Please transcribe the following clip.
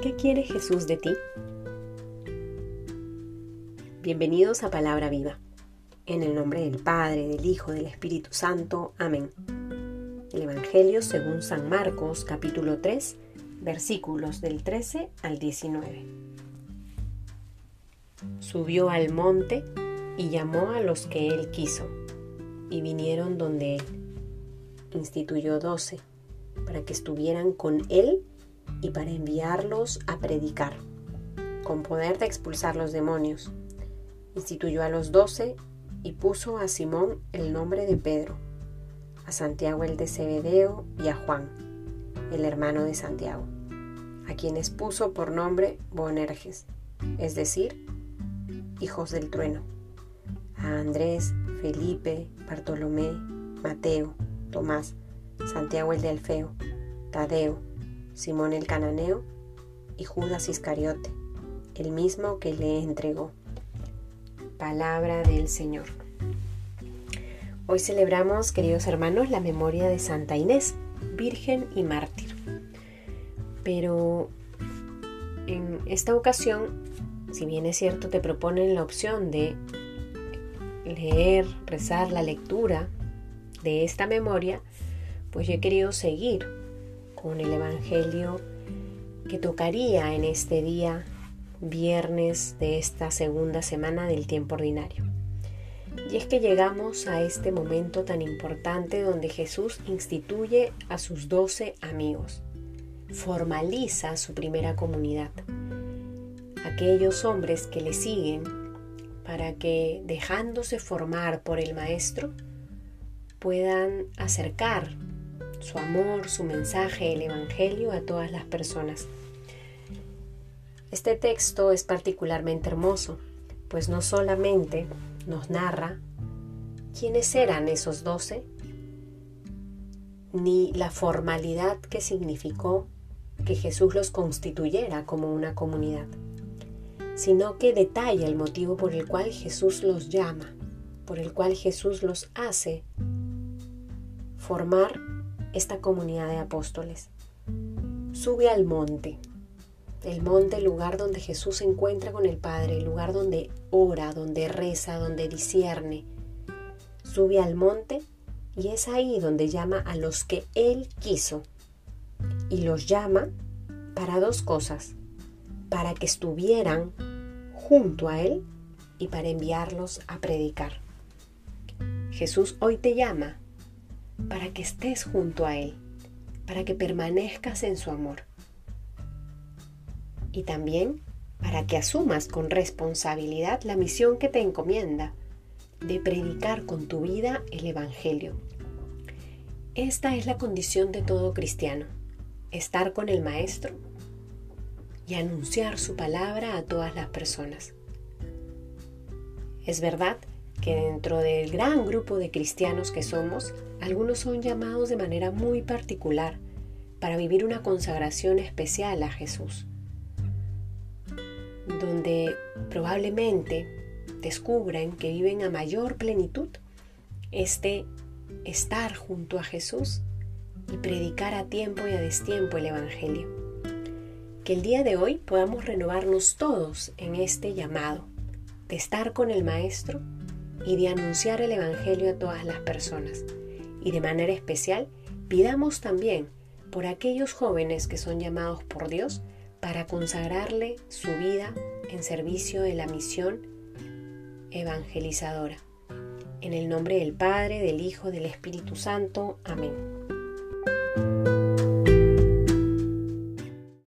quiere Jesús de ti? Bienvenidos a Palabra Viva. En el nombre del Padre, del Hijo, del Espíritu Santo. Amén. El Evangelio según San Marcos, capítulo 3, versículos del 13 al 19. Subió al monte y llamó a los que él quiso, y vinieron donde él. Instituyó doce, para que estuvieran con él y para enviarlos a predicar, con poder de expulsar los demonios. Instituyó a los doce y puso a Simón el nombre de Pedro, a Santiago el de Zebedeo y a Juan, el hermano de Santiago, a quienes puso por nombre Boanerges, es decir, hijos del trueno, a Andrés, Felipe, Bartolomé, Mateo, Tomás, Santiago el de Alfeo, Tadeo, Simón el cananeo y Judas Iscariote, el mismo que le entregó. Palabra del Señor. Hoy celebramos, queridos hermanos, la memoria de Santa Inés, Virgen y Mártir. Pero en esta ocasión, si bien es cierto, te proponen la opción de leer, rezar la lectura de esta memoria, pues yo he querido seguir con el Evangelio que tocaría en este día viernes de esta segunda semana del tiempo ordinario. Y es que llegamos a este momento tan importante donde Jesús instituye a sus doce amigos, formaliza su primera comunidad, aquellos hombres que le siguen para que dejándose formar por el Maestro puedan acercar su amor, su mensaje, el Evangelio a todas las personas. Este texto es particularmente hermoso, pues no solamente nos narra quiénes eran esos doce, ni la formalidad que significó que Jesús los constituyera como una comunidad, sino que detalla el motivo por el cual Jesús los llama, por el cual Jesús los hace formar esta comunidad de apóstoles. Sube al monte, el monte, el lugar donde Jesús se encuentra con el Padre, el lugar donde ora, donde reza, donde discierne. Sube al monte y es ahí donde llama a los que Él quiso. Y los llama para dos cosas, para que estuvieran junto a Él y para enviarlos a predicar. Jesús hoy te llama para que estés junto a Él, para que permanezcas en su amor. Y también para que asumas con responsabilidad la misión que te encomienda de predicar con tu vida el Evangelio. Esta es la condición de todo cristiano, estar con el Maestro y anunciar su palabra a todas las personas. Es verdad que dentro del gran grupo de cristianos que somos, algunos son llamados de manera muy particular para vivir una consagración especial a Jesús, donde probablemente descubran que viven a mayor plenitud este estar junto a Jesús y predicar a tiempo y a destiempo el Evangelio. Que el día de hoy podamos renovarnos todos en este llamado de estar con el Maestro y de anunciar el Evangelio a todas las personas. Y de manera especial, pidamos también por aquellos jóvenes que son llamados por Dios para consagrarle su vida en servicio de la misión evangelizadora. En el nombre del Padre, del Hijo, del Espíritu Santo. Amén.